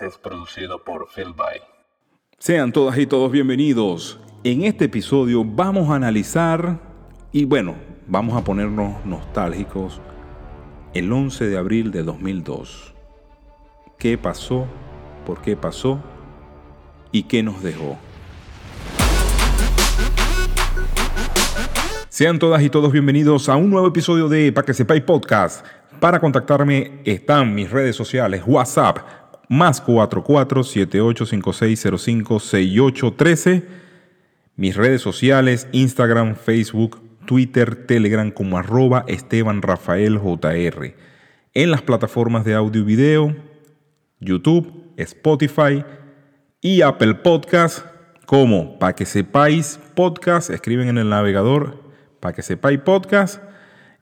es producido por Phil By. Sean todas y todos bienvenidos. En este episodio vamos a analizar y bueno, vamos a ponernos nostálgicos el 11 de abril de 2002. ¿Qué pasó? ¿Por qué pasó? ¿Y qué nos dejó? Sean todas y todos bienvenidos a un nuevo episodio de Pa' que sepáis podcast. Para contactarme están mis redes sociales, WhatsApp, más 44 7856056813. Mis redes sociales, Instagram, Facebook, Twitter, Telegram como arroba Esteban Rafael JR. En las plataformas de audio y video, YouTube, Spotify y Apple Podcast como para que sepáis podcast, escriben en el navegador para que sepáis podcast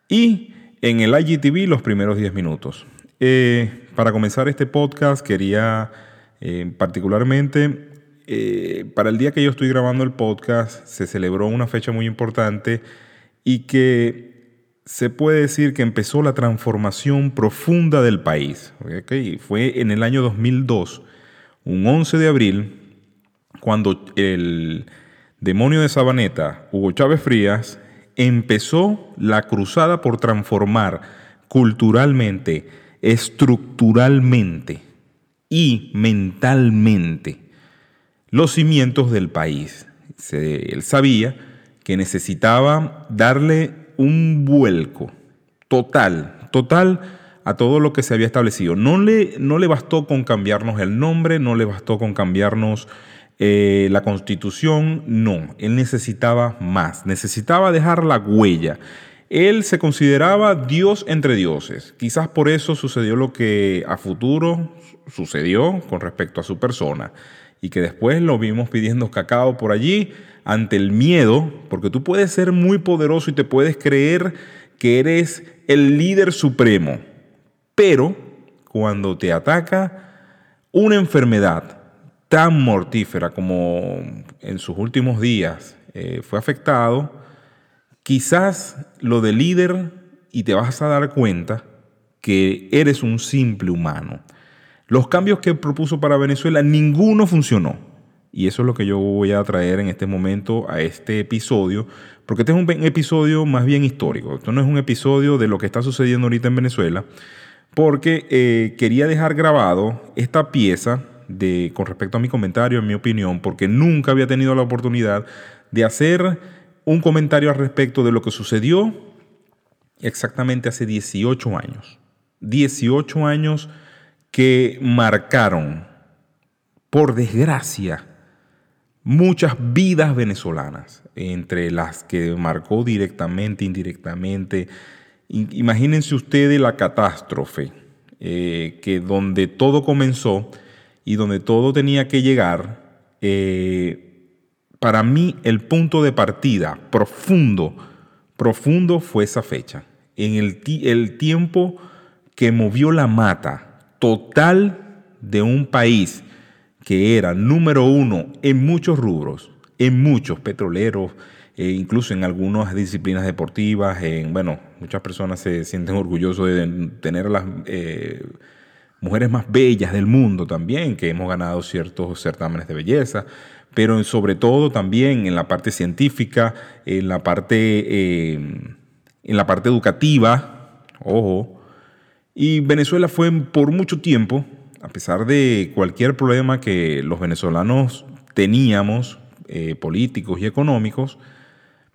y en el IGTV los primeros 10 minutos. Eh, para comenzar este podcast quería eh, particularmente, eh, para el día que yo estoy grabando el podcast, se celebró una fecha muy importante y que se puede decir que empezó la transformación profunda del país. Fue en el año 2002, un 11 de abril, cuando el demonio de Sabaneta, Hugo Chávez Frías, empezó la cruzada por transformar culturalmente, estructuralmente y mentalmente los cimientos del país. él sabía que necesitaba darle un vuelco total, total a todo lo que se había establecido. No le, no le bastó con cambiarnos el nombre, no le bastó con cambiarnos eh, la constitución, no, él necesitaba más, necesitaba dejar la huella. Él se consideraba Dios entre dioses. Quizás por eso sucedió lo que a futuro sucedió con respecto a su persona y que después lo vimos pidiendo cacao por allí ante el miedo, porque tú puedes ser muy poderoso y te puedes creer que eres el líder supremo, pero cuando te ataca una enfermedad, tan mortífera como en sus últimos días eh, fue afectado, quizás lo de líder y te vas a dar cuenta que eres un simple humano. Los cambios que propuso para Venezuela, ninguno funcionó. Y eso es lo que yo voy a traer en este momento a este episodio, porque este es un episodio más bien histórico. Esto no es un episodio de lo que está sucediendo ahorita en Venezuela, porque eh, quería dejar grabado esta pieza de, con respecto a mi comentario, en mi opinión, porque nunca había tenido la oportunidad de hacer un comentario al respecto de lo que sucedió exactamente hace 18 años. 18 años que marcaron, por desgracia, muchas vidas venezolanas, entre las que marcó directamente, indirectamente. Imagínense ustedes la catástrofe, eh, que donde todo comenzó y donde todo tenía que llegar, eh, para mí el punto de partida profundo, profundo fue esa fecha. En el, el tiempo que movió la mata total de un país que era número uno en muchos rubros, en muchos petroleros, e incluso en algunas disciplinas deportivas, en, bueno, muchas personas se sienten orgullosos de tener las eh, mujeres más bellas del mundo también, que hemos ganado ciertos certámenes de belleza, pero sobre todo también en la parte científica, en la parte, eh, en la parte educativa, ojo. Y Venezuela fue por mucho tiempo, a pesar de cualquier problema que los venezolanos teníamos, eh, políticos y económicos,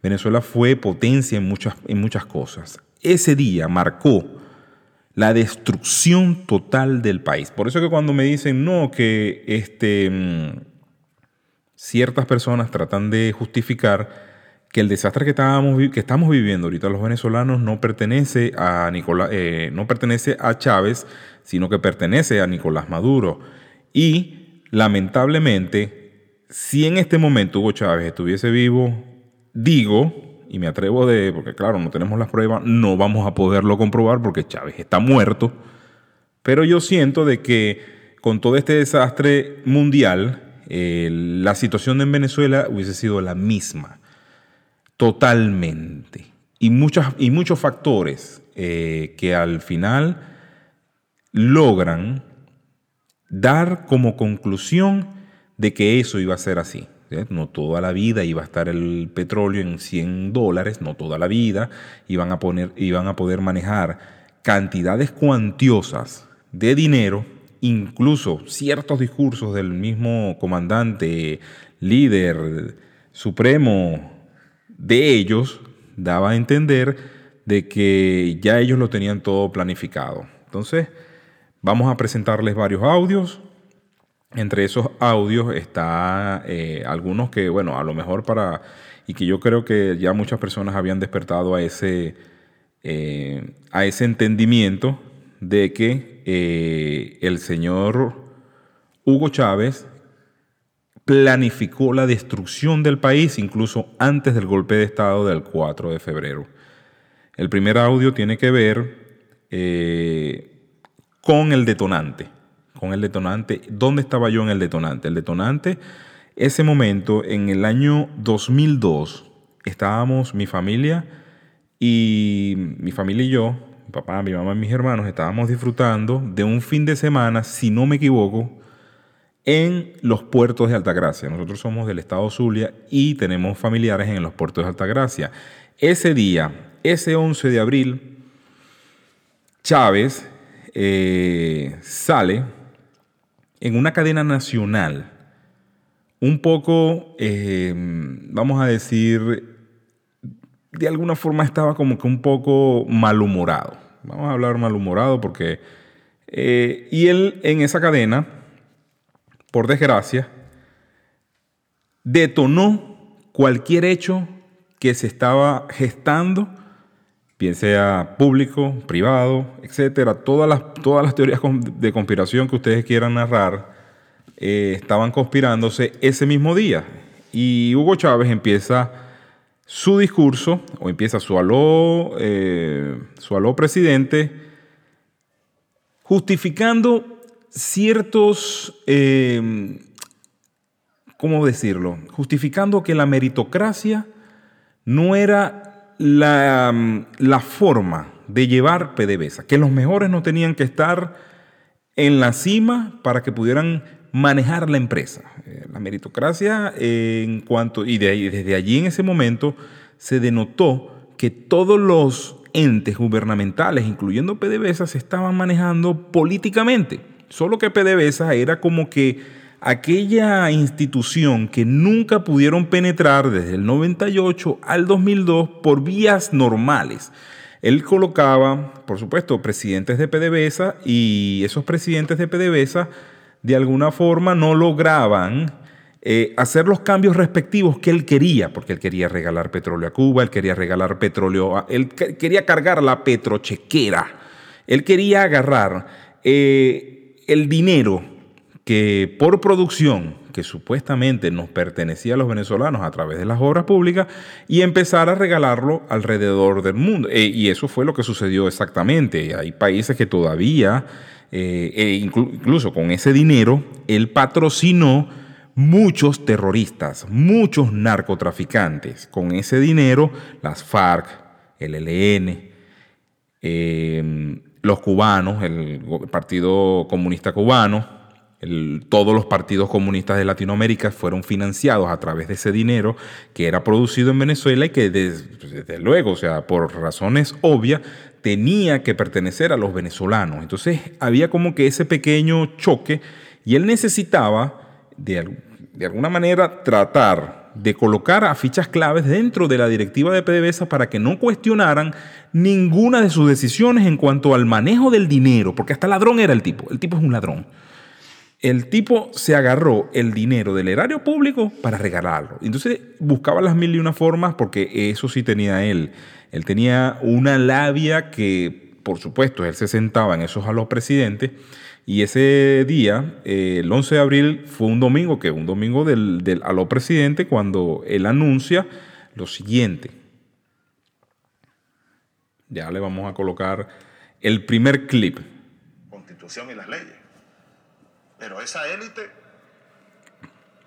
Venezuela fue potencia en muchas, en muchas cosas. Ese día marcó la destrucción total del país. Por eso que cuando me dicen, no, que este, mm, ciertas personas tratan de justificar que el desastre que, estábamos, que estamos viviendo ahorita los venezolanos no pertenece, a eh, no pertenece a Chávez, sino que pertenece a Nicolás Maduro. Y lamentablemente, si en este momento Hugo Chávez estuviese vivo, digo, y me atrevo de, porque claro, no tenemos las pruebas, no vamos a poderlo comprobar porque Chávez está muerto, pero yo siento de que con todo este desastre mundial, eh, la situación en Venezuela hubiese sido la misma, totalmente. Y, muchas, y muchos factores eh, que al final logran dar como conclusión de que eso iba a ser así. No toda la vida iba a estar el petróleo en 100 dólares, no toda la vida iban a, poner, iban a poder manejar cantidades cuantiosas de dinero, incluso ciertos discursos del mismo comandante, líder supremo de ellos, daba a entender de que ya ellos lo tenían todo planificado. Entonces, vamos a presentarles varios audios. Entre esos audios está eh, algunos que, bueno, a lo mejor para, y que yo creo que ya muchas personas habían despertado a ese, eh, a ese entendimiento de que eh, el señor Hugo Chávez planificó la destrucción del país incluso antes del golpe de Estado del 4 de febrero. El primer audio tiene que ver con el detonante con el detonante. ¿Dónde estaba yo en el detonante? El detonante, ese momento, en el año 2002, estábamos mi familia y mi familia y yo, mi papá, mi mamá y mis hermanos, estábamos disfrutando de un fin de semana, si no me equivoco, en los puertos de Altagracia. Nosotros somos del estado Zulia y tenemos familiares en los puertos de Altagracia. Ese día, ese 11 de abril, Chávez eh, sale en una cadena nacional, un poco, eh, vamos a decir, de alguna forma estaba como que un poco malhumorado. Vamos a hablar malhumorado porque... Eh, y él en esa cadena, por desgracia, detonó cualquier hecho que se estaba gestando, bien sea público, privado, etcétera, todas las, todas las teorías de conspiración que ustedes quieran narrar eh, estaban conspirándose ese mismo día. Y Hugo Chávez empieza su discurso, o empieza su aló, eh, su aló presidente, justificando ciertos, eh, ¿cómo decirlo? Justificando que la meritocracia no era la, la forma de llevar PDVSA, que los mejores no tenían que estar en la cima para que pudieran manejar la empresa. Eh, la meritocracia, en cuanto, y desde allí en ese momento se denotó que todos los entes gubernamentales, incluyendo PDVSA, se estaban manejando políticamente. Solo que PDVSA era como que aquella institución que nunca pudieron penetrar desde el 98 al 2002 por vías normales. Él colocaba, por supuesto, presidentes de PDVSA y esos presidentes de PDVSA de alguna forma no lograban eh, hacer los cambios respectivos que él quería, porque él quería regalar petróleo a Cuba, él quería regalar petróleo, a, él quería cargar la petrochequera, él quería agarrar eh, el dinero que por producción, que supuestamente nos pertenecía a los venezolanos a través de las obras públicas, y empezar a regalarlo alrededor del mundo. Eh, y eso fue lo que sucedió exactamente. Hay países que todavía eh, e incluso con ese dinero, él patrocinó muchos terroristas, muchos narcotraficantes. Con ese dinero, las FARC, el ELN, eh, los cubanos, el Partido Comunista Cubano, todos los partidos comunistas de Latinoamérica fueron financiados a través de ese dinero que era producido en Venezuela y que desde, luego, o sea, por razones obvias, tenía que pertenecer a los venezolanos. Entonces había como que ese pequeño choque y él necesitaba de, de alguna manera tratar de colocar a fichas claves dentro de la directiva de PDVSA para que no cuestionaran ninguna de sus decisiones en cuanto al manejo del dinero, porque hasta ladrón era el tipo, el tipo es un ladrón. El tipo se agarró el dinero del erario público para regalarlo. Entonces buscaba las mil y una formas porque eso sí tenía él. Él tenía una labia que, por supuesto, él se sentaba en esos a los presidentes. Y ese día, eh, el 11 de abril, fue un domingo, que un domingo del, del aló presidente, cuando él anuncia lo siguiente. Ya le vamos a colocar el primer clip. Constitución y las leyes. Pero esa élite,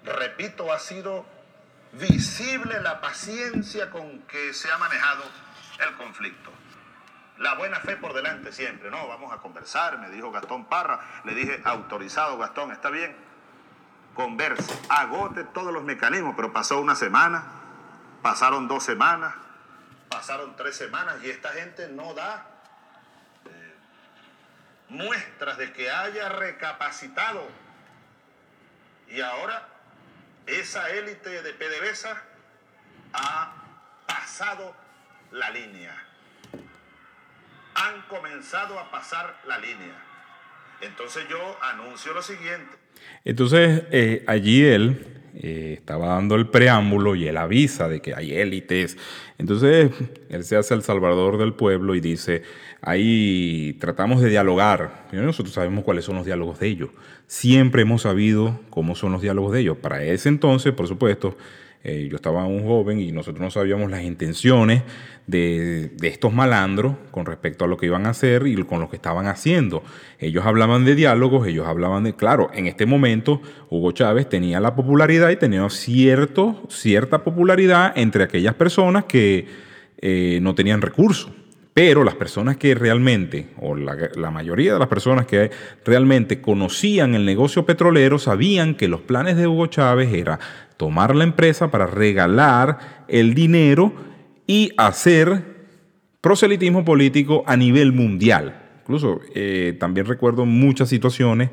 repito, ha sido visible la paciencia con que se ha manejado el conflicto. la buena fe por delante siempre, no, vamos a conversar, me dijo Gastón Parra, le dije, autorizado Gastón, está bien, converse, agote todos los mecanismos, pero pasó una semana, pasaron dos semanas, pasaron tres semanas y esta gente no da eh, muestras de que haya recapacitado. Y ahora esa élite de PDVSA ha pasado la línea. Han comenzado a pasar la línea. Entonces yo anuncio lo siguiente. Entonces eh, allí él eh, estaba dando el preámbulo y él avisa de que hay élites. Entonces él se hace el salvador del pueblo y dice, ahí tratamos de dialogar. nosotros sabemos cuáles son los diálogos de ellos. Siempre hemos sabido cómo son los diálogos de ellos. Para ese entonces, por supuesto, eh, yo estaba un joven y nosotros no sabíamos las intenciones de, estos malandros con respecto a lo que iban a hacer y con lo que estaban haciendo. Ellos hablaban de diálogos, ellos hablaban de, claro, en este momento Hugo Chávez tenía la popularidad y tenía cierto, cierta popularidad entre aquellas personas que eh, no tenían recursos. Pero las personas que realmente, o la, la, mayoría de las personas que realmente conocían el negocio petrolero, sabían que los planes de Hugo Chávez era tomar la empresa para regalar el dinero y hacer proselitismo político a nivel mundial. Incluso eh, también recuerdo muchas situaciones,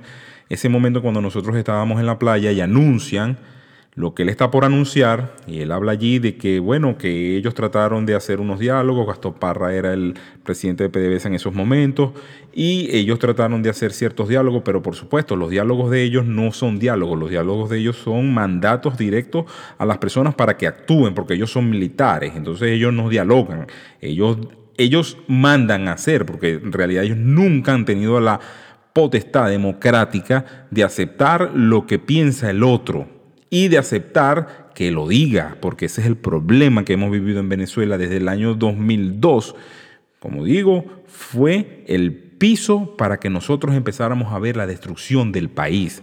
ese momento cuando nosotros estábamos en la playa y anuncian lo que él está por anunciar, y él habla allí de que, bueno, que ellos trataron de hacer unos diálogos, Gastón Parra era el presidente de PDVSA en esos momentos, y ellos trataron de hacer ciertos diálogos, pero por supuesto, los diálogos de ellos no son diálogos, los diálogos de ellos son mandatos directos a las personas para que actúen, porque ellos son militares, entonces ellos no dialogan, ellos, ellos mandan hacer, porque en realidad ellos nunca han tenido la potestad democrática de aceptar lo que piensa el otro y de aceptar que lo diga, porque ese es el problema que hemos vivido en Venezuela desde el año 2002. Como digo, fue el piso para que nosotros empezáramos a ver la destrucción del país.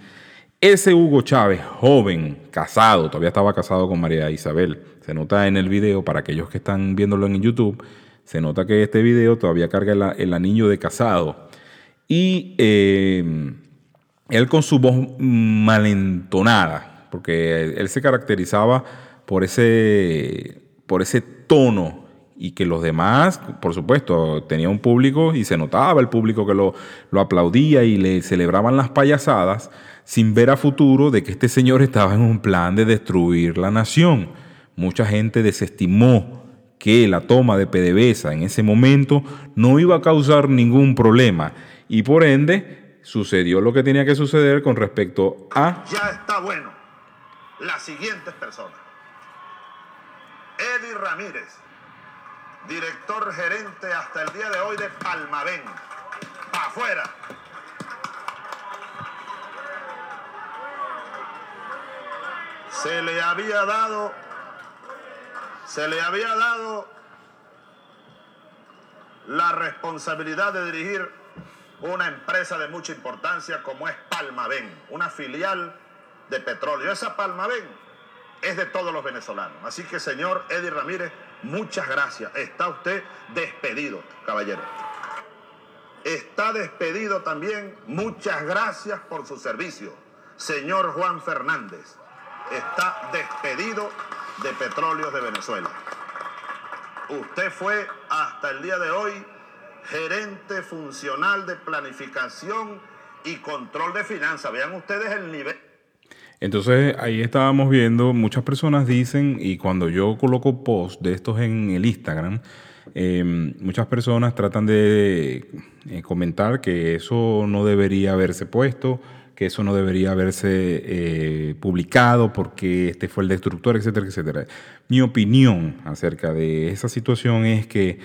Ese Hugo Chávez, joven, casado, todavía estaba casado con María Isabel, se nota en el video, para aquellos que están viéndolo en YouTube, se nota que este video todavía carga el, anillo de casado. Y eh, él con su voz malentonada, porque él se caracterizaba por ese, por ese tono y que los demás, por supuesto, tenía un público y se notaba el público que lo, lo, aplaudía y le celebraban las payasadas sin ver a futuro de que este señor estaba en un plan de destruir la nación. Mucha gente desestimó que la toma de PDVSA en ese momento no iba a causar ningún problema y por ende sucedió lo que tenía que suceder con respecto a... Ya está bueno las siguientes personas. Eddie Ramírez, director gerente hasta el día de hoy de Palmavén. afuera. Se le había dado, se le había dado la responsabilidad de dirigir una empresa de mucha importancia como es Palmavén, una filial de petróleo. Esa palma, ven, es de todos los venezolanos. Así que, señor Eddie Ramírez, muchas gracias. Está usted despedido, caballero. Está despedido también. Muchas gracias por su servicio. Señor Juan Fernández, está despedido de Petróleos de Venezuela. Usted fue hasta el día de hoy gerente funcional de planificación y control de finanzas. Vean ustedes el nivel. Entonces ahí estábamos viendo, muchas personas dicen, y cuando yo coloco post de estos en el Instagram, em, muchas personas tratan de eh, comentar que eso no debería haberse puesto, que eso no debería haberse eh, publicado porque este fue el destructor, etcétera, etcétera. Mi opinión acerca de esa situación es que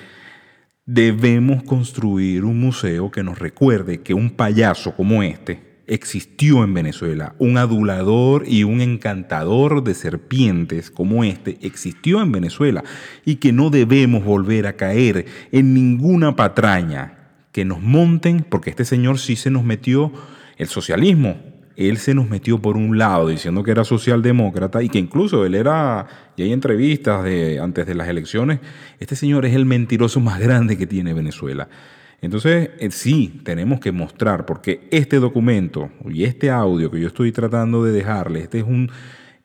debemos construir un museo que nos recuerde que un payaso como este, existió en Venezuela. Un adulador y un encantador de serpientes como este existió en Venezuela y que no debemos volver a caer en ninguna patraña que nos monten, porque este señor sí se nos metió el socialismo. él se nos metió por un lado diciendo que era socialdemócrata y que incluso él era, y hay entrevistas de, antes de las elecciones, este señor es el mentiroso más grande que tiene Venezuela. Entonces, eh, sí, tenemos que mostrar, porque este documento y este audio que yo estoy tratando de dejarle, este es un...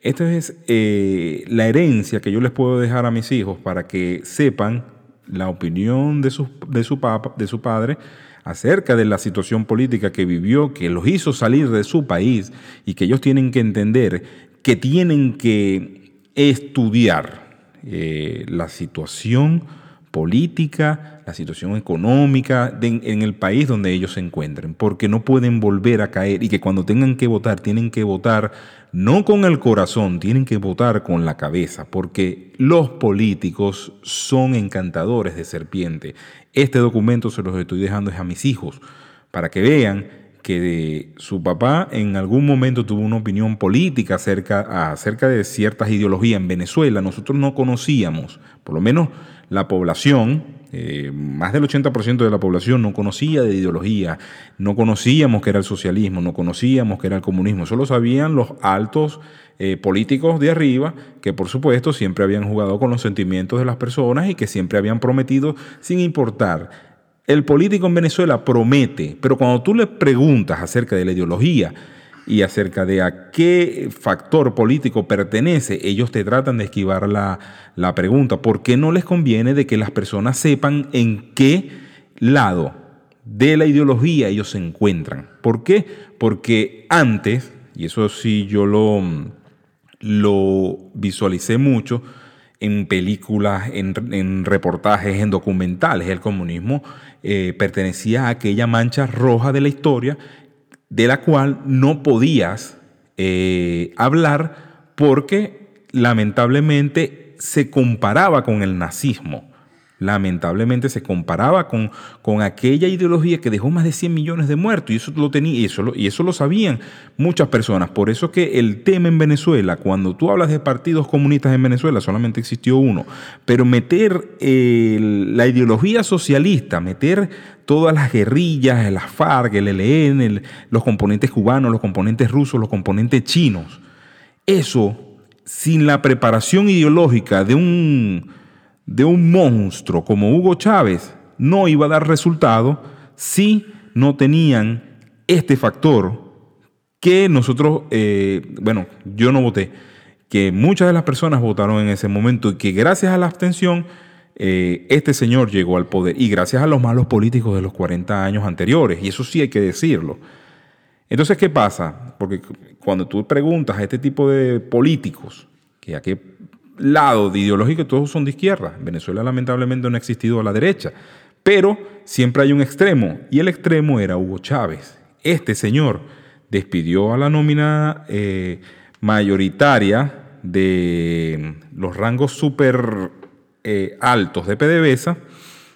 Esta es eh, la herencia que yo les puedo dejar a mis hijos para que sepan la opinión de su, de su, papa, de su padre acerca de la situación política que vivió, que los hizo salir de su país y que ellos tienen que entender que tienen que estudiar eh, la situación política, la situación económica en el país donde ellos se encuentren, porque no pueden volver a caer y que cuando tengan que votar tienen que votar no con el corazón, tienen que votar con la cabeza, porque los políticos son encantadores de serpiente. Este documento se los estoy dejando a mis hijos para que vean que su papá en algún momento tuvo una opinión política acerca, acerca de ciertas ideologías en Venezuela. Nosotros no conocíamos, por lo menos la población, eh, más del 80% de la población no conocía de ideología, no conocíamos que era el socialismo, no conocíamos que era el comunismo, solo sabían los altos eh, políticos de arriba que por supuesto siempre habían jugado con los sentimientos de las personas y que siempre habían prometido sin importar. El político en Venezuela promete, pero cuando tú le preguntas acerca de la ideología, y acerca de a qué factor político pertenece, ellos te tratan de esquivar la, la pregunta, porque no les conviene de que las personas sepan en qué lado de la ideología ellos se encuentran. ¿Por qué? Porque antes, y eso sí yo lo, lo visualicé mucho, en películas, en, reportajes, en documentales, el comunismo eh, pertenecía a aquella mancha roja de la historia de la cual no podías eh, hablar porque lamentablemente se comparaba con el nazismo lamentablemente se comparaba con, con aquella ideología que dejó más de 100 millones de muertos y eso lo y eso y eso lo sabían muchas personas. Por eso que el tema en Venezuela, cuando tú hablas de partidos comunistas en Venezuela, solamente existió uno, pero meter la ideología socialista, meter todas las guerrillas, las FARC, el ELN, los componentes cubanos, los componentes rusos, los componentes chinos, eso sin la preparación ideológica de un de un monstruo como Hugo Chávez no iba a dar resultado si no tenían este factor que nosotros, eh, bueno, yo no voté, que muchas de las personas votaron en ese momento y que gracias a la abstención eh, este señor llegó al poder y gracias a los malos políticos de los 40 años anteriores, y eso sí hay que decirlo. Entonces, ¿qué pasa? Porque cuando tú preguntas a este tipo de políticos, que a qué lado de ideológico, todos son de izquierda. Venezuela lamentablemente no ha existido a la derecha, pero siempre hay un extremo, y el extremo era Hugo Chávez. Este señor despidió a la nómina eh, mayoritaria de los rangos súper eh, altos de PDVSA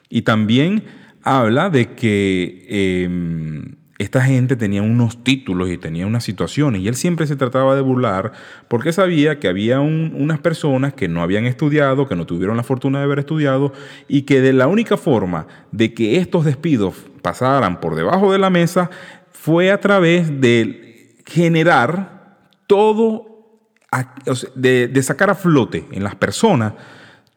y también habla de que em, esta gente tenía unos títulos y tenía unas situaciones y él siempre se trataba de burlar porque sabía que había unas personas que no habían estudiado, que no tuvieron la fortuna de haber estudiado y que de la única forma de que estos despidos pasaran por debajo de la mesa fue a través de generar todo, de, sacar a flote en las personas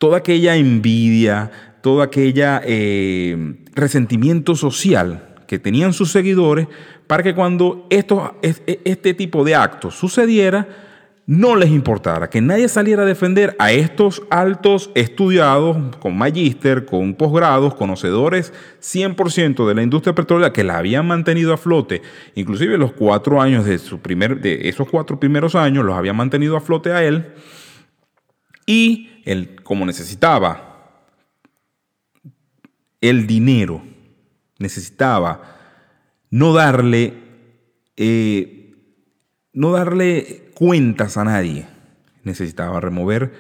toda aquella envidia, todo aquella eh, resentimiento social que tenían sus seguidores para que cuando e, este tipo de actos sucediera, no les importara, que nadie saliera a defender a estos altos estudiados con magíster, con posgrados, conocedores 100% de la industria petrolera que la habían mantenido a flote, inclusive los cuatro años de, su primer, de esos cuatro primeros años los habían mantenido a flote a él, y él, como necesitaba el dinero necesitaba no darle, eh, no darle cuentas a nadie. Necesitaba remover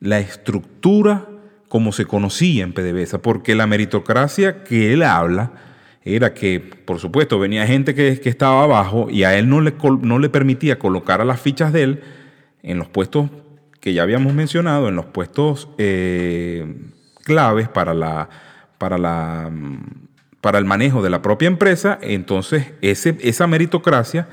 la estructura como se conocía en PDVSA, porque la meritocracia que él habla era que, por supuesto, venía gente que, estaba abajo y a él no le, no le permitía colocar a las fichas de él en los puestos que ya habíamos mencionado, en los puestos eh, claves para la, para la para el manejo de la propia empresa, entonces ese, esa meritocracia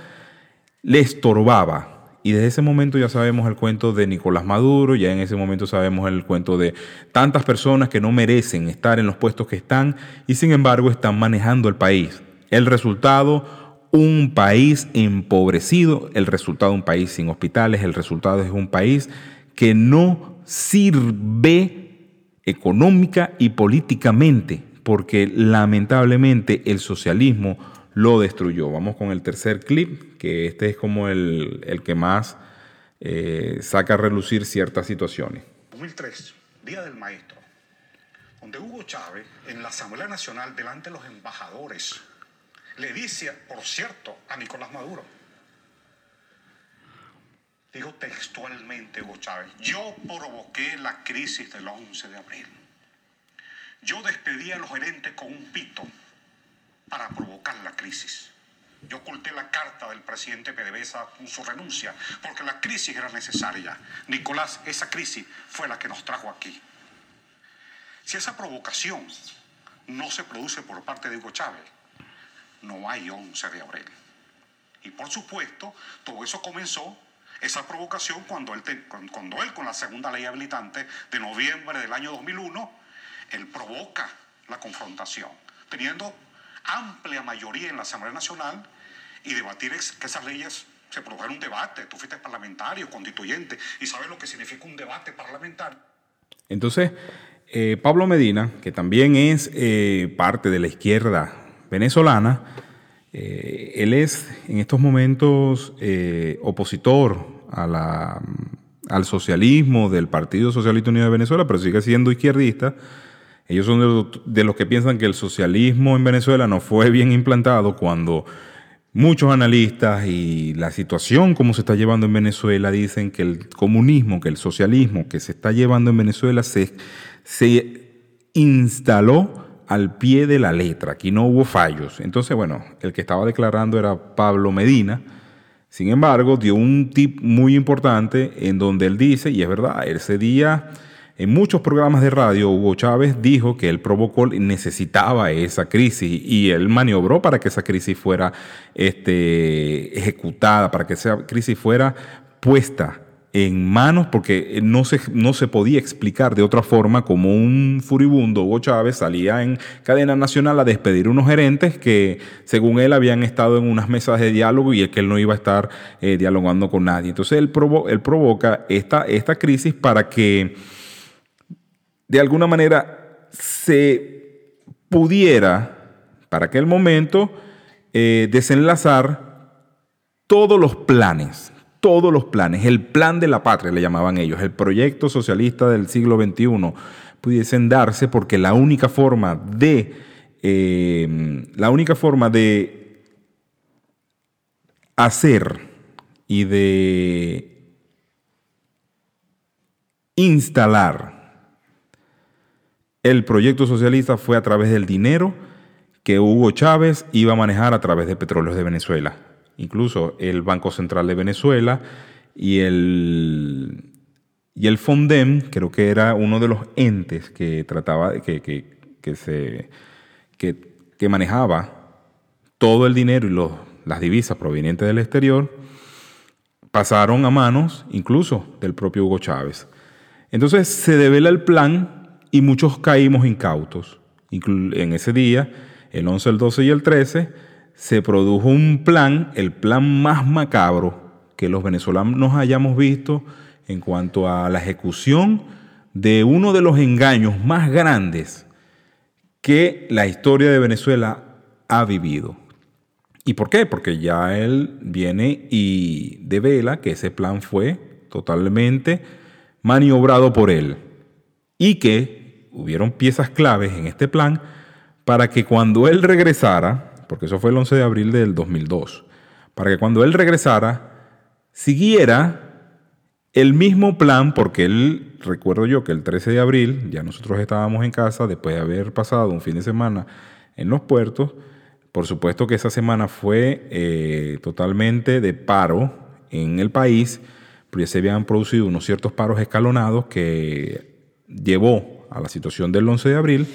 le estorbaba. Y desde ese momento ya sabemos el cuento de Nicolás Maduro, ya en ese momento sabemos el cuento de tantas personas que no merecen estar en los puestos que están y sin embargo están manejando el país. El resultado, un país empobrecido, el resultado un país sin hospitales, el resultado es un país que no sirve económica y políticamente, porque lamentablemente el socialismo lo destruyó. Vamos con el tercer clip, que este es como el, que más eh, saca a relucir ciertas situaciones. 2003, Día del Maestro, donde Hugo Chávez, en la Asamblea Nacional, delante de los embajadores, le dice, por cierto, a Nicolás Maduro, digo textualmente Hugo Chávez, yo provoqué la crisis del 11 de abril. Yo despedí a los gerentes con un pito para provocar la crisis. Yo oculté la carta del presidente PDVSA con su renuncia, porque la crisis era necesaria. Nicolás, esa crisis fue la que nos trajo aquí. Si esa provocación no se produce por parte de Hugo Chávez, no hay 11 de abril. Y por supuesto, todo eso comenzó, esa provocación, cuando él, cuando él con la segunda ley habilitante de noviembre del año 2001, él provoca la confrontación, teniendo amplia mayoría en la Asamblea Nacional y debatir que esas leyes se produjeran un debate. Tú fuiste parlamentario, constituyente, y sabes lo que significa un debate parlamentario. Entonces, eh, Pablo Medina, que también es eh, parte de la izquierda venezolana, eh, él es en estos momentos opositor a la, al socialismo del Partido Socialista Unido de Venezuela, pero sigue siendo izquierdista. Ellos son de los que piensan que el socialismo en Venezuela no fue bien implantado cuando muchos analistas y la situación como se está llevando en Venezuela dicen que el comunismo, que el socialismo que se está llevando en Venezuela se, se instaló al pie de la letra. Aquí no hubo fallos. Entonces, bueno, el que estaba declarando era Pablo Medina. Sin embargo, dio un tip muy importante en donde él dice, y es verdad, ese día en muchos programas de radio, Hugo Chávez dijo que él provocó, necesitaba esa crisis y él maniobró para que esa crisis fuera este, ejecutada, para que esa crisis fuera puesta en manos, porque no se, no se podía explicar de otra forma como un furibundo Hugo Chávez salía en cadena nacional a despedir unos gerentes que, según él, habían estado en unas mesas de diálogo y que él no iba a estar eh, dialogando con nadie. Entonces él, él provoca esta, esta crisis para que de alguna manera se pudiera, para aquel momento, eh, desenlazar todos los planes, todos los planes, el plan de la patria le llamaban ellos, el proyecto socialista del siglo XXI, pudiesen darse porque la única forma de, eh, la única forma de hacer y de instalar el proyecto socialista fue a través del dinero que Hugo Chávez iba a manejar a través de Petróleos de Venezuela. Incluso el Banco Central de Venezuela y el, y el FONDEM, creo que era uno de los entes que trataba, que, que, se, que, manejaba todo el dinero y las divisas provenientes del exterior, pasaron a manos incluso del propio Hugo Chávez. Entonces se devela el plan y muchos caímos incautos. En ese día, el 11, el 12 y el 13, se produjo un plan, el plan más macabro que los venezolanos hayamos visto en cuanto a la ejecución de uno de los engaños más grandes que la historia de Venezuela ha vivido. ¿Y por qué? Porque ya él viene y devela que ese plan fue totalmente maniobrado por él y que hubieron piezas claves en este plan para que cuando él regresara, porque eso fue el 11 de abril del 2002, para que cuando él regresara, siguiera el mismo plan, porque él, recuerdo yo que el 13 de abril, ya nosotros estábamos en casa después de haber pasado un fin de semana en los puertos, por supuesto que esa semana fue eh, totalmente de paro en el país, porque se habían producido unos ciertos paros escalonados que llevó a la situación del 11 de abril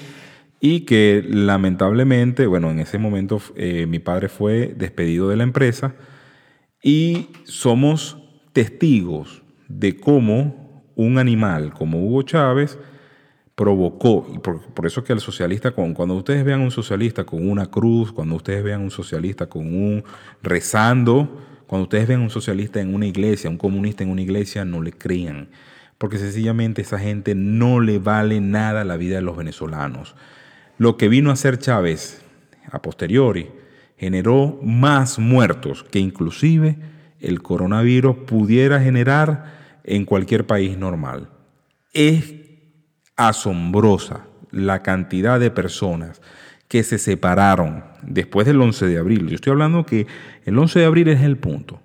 y que lamentablemente, bueno, en ese momento eh, mi padre fue despedido de la empresa Y somos testigos de cómo un animal como Hugo Chávez provocó, y por, eso que el socialista, con, cuando ustedes vean un socialista con una cruz, cuando ustedes vean un socialista con un rezando, cuando ustedes vean un socialista en una iglesia, un comunista en una iglesia, no le crean, porque sencillamente esa gente no le vale nada la vida de los venezolanos. Lo que vino a hacer Chávez a posteriori generó más muertos que inclusive el coronavirus pudiera generar en cualquier país normal. Es asombrosa la cantidad de personas que se separaron después del 11 de abril. Yo estoy hablando que el 11 de abril es el punto.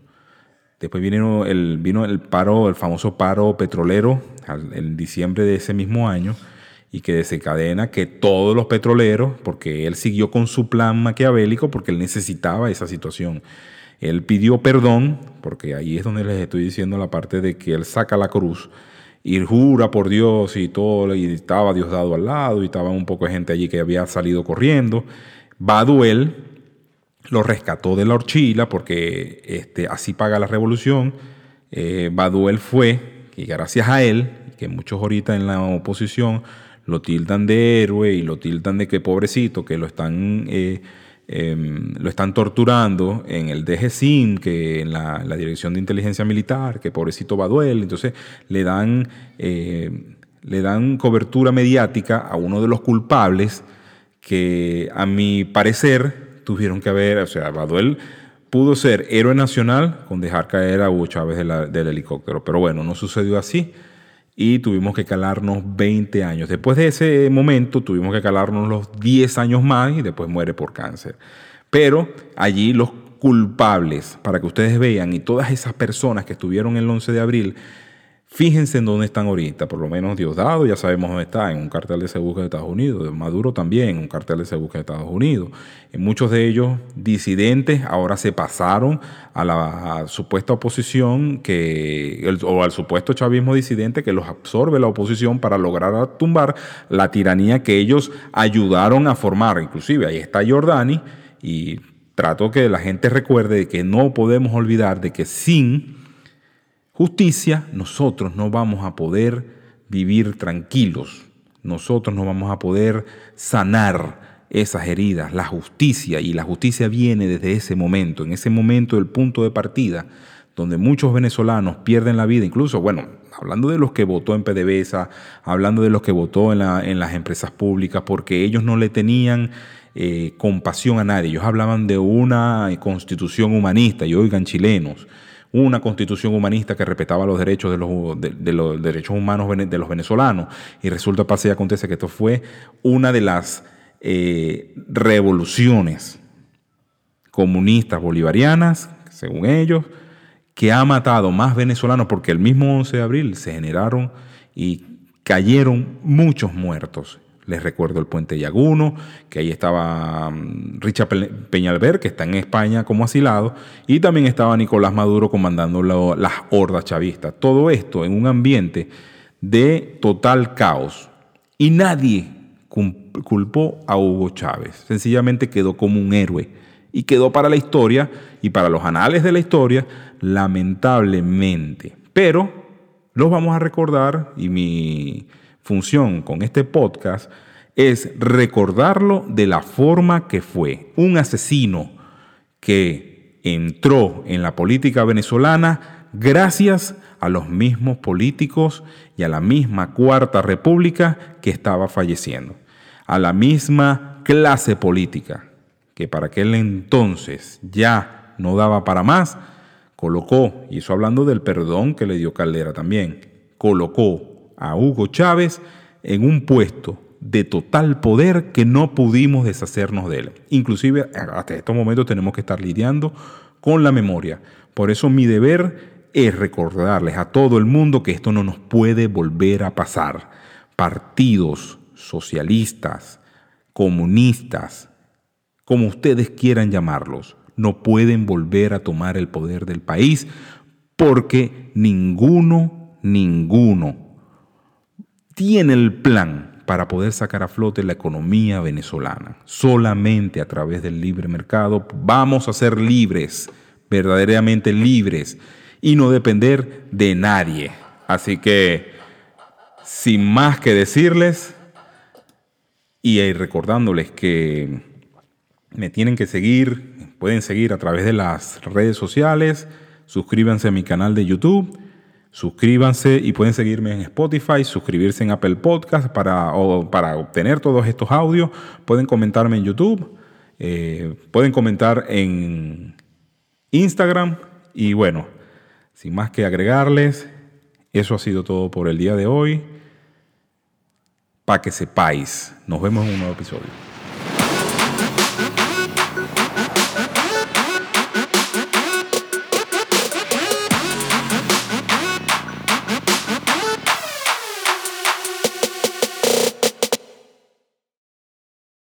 Después vino el, vino el paro, el famoso paro petrolero en diciembre de ese mismo año y que desencadena que todos los petroleros, porque él siguió con su plan maquiavélico porque él necesitaba esa situación. Él pidió perdón, porque ahí es donde les estoy diciendo la parte de que él saca la cruz y jura por Dios y todo, y estaba Dios dado al lado, y estaba un poco de gente allí que había salido corriendo. Baduel lo rescató de la horchila porque este, así paga la revolución. Eh, Baduel fue, y gracias a él, que muchos ahorita en la oposición lo tildan de héroe y lo tildan de que pobrecito, que lo están... Eh, Em, lo están torturando en el DGCIM, que en la, Dirección de Inteligencia Militar, que pobrecito Baduel, entonces le dan, eh, le dan cobertura mediática a uno de los culpables que a mi parecer tuvieron que haber, o sea, Baduel pudo ser héroe nacional con dejar caer a Hugo Chávez del helicóptero, pero bueno, no sucedió así y tuvimos que calarnos 20 años. Después de ese momento tuvimos que calarnos los 10 años más y después muere por cáncer. Pero allí los culpables, para que ustedes vean, y todas esas personas que estuvieron el 11 de abril, Fíjense en dónde están ahorita, por lo menos Diosdado ya sabemos dónde está, en un cartel de se de Estados Unidos, Maduro también, un cartel de se de Estados Unidos. En muchos de ellos disidentes ahora se pasaron a la supuesta oposición que, o al supuesto chavismo disidente que los absorbe la oposición para lograr tumbar la tiranía que ellos ayudaron a formar. Inclusive ahí está Jordani y trato que la gente recuerde que no podemos olvidar de que sin justicia, nosotros no vamos a poder vivir tranquilos, nosotros no vamos a poder sanar esas heridas, la justicia, y la justicia viene desde ese momento, en ese momento del punto de partida, donde muchos venezolanos pierden la vida, incluso, bueno, hablando de los que votó en PDVSA, hablando de los que votó en, las empresas públicas, porque ellos no le tenían eh, compasión a nadie, ellos hablaban de una constitución humanista, y oigan chilenos, una constitución humanista que respetaba los derechos de los, de, los derechos humanos de los venezolanos. Y resulta, pasa y acontece que esto fue una de las eh, revoluciones comunistas bolivarianas, según ellos, que ha matado más venezolanos porque el mismo 11 de abril se generaron y cayeron muchos muertos les recuerdo el puente Yaguno, que ahí estaba mm, Richard Peñalver, que está en España como asilado, y también estaba Nicolás Maduro comandando las hordas chavistas. Todo esto en un ambiente de total caos. Y nadie culpó a Hugo Chávez. Sencillamente quedó como un héroe. Y quedó para la historia y para los anales de la historia, lamentablemente. Pero los vamos a recordar y mi función con este podcast es recordarlo de la forma que fue. Un asesino que entró en la política venezolana gracias a los mismos políticos y a la misma Cuarta República que estaba falleciendo. A la misma clase política que para aquel entonces ya no daba para más, colocó, y eso hablando del perdón que le dio Caldera también, colocó a Hugo Chávez en un puesto de total poder que no pudimos deshacernos de él. Inclusive hasta estos momentos tenemos que estar lidiando con la memoria. Por eso mi deber es recordarles a todo el mundo que esto no nos puede volver a pasar. Partidos socialistas, comunistas, como ustedes quieran llamarlos, no pueden volver a tomar el poder del país porque ninguno, ninguno tiene el plan para poder sacar a flote la economía venezolana. Solamente a través del libre mercado vamos a ser libres verdaderamente libres y no depender de nadie. Así que, sin más que decirles, y recordándoles que me tienen que seguir, pueden seguir a través de las redes sociales, suscríbanse a mi canal de YouTube Suscríbanse y pueden seguirme en Spotify, suscribirse en Apple Podcast para, para obtener todos estos audios. Pueden comentarme en YouTube, eh, pueden comentar en Instagram y bueno, sin más que agregarles, eso ha sido todo por el día de hoy. Para que sepáis, nos vemos en un nuevo episodio.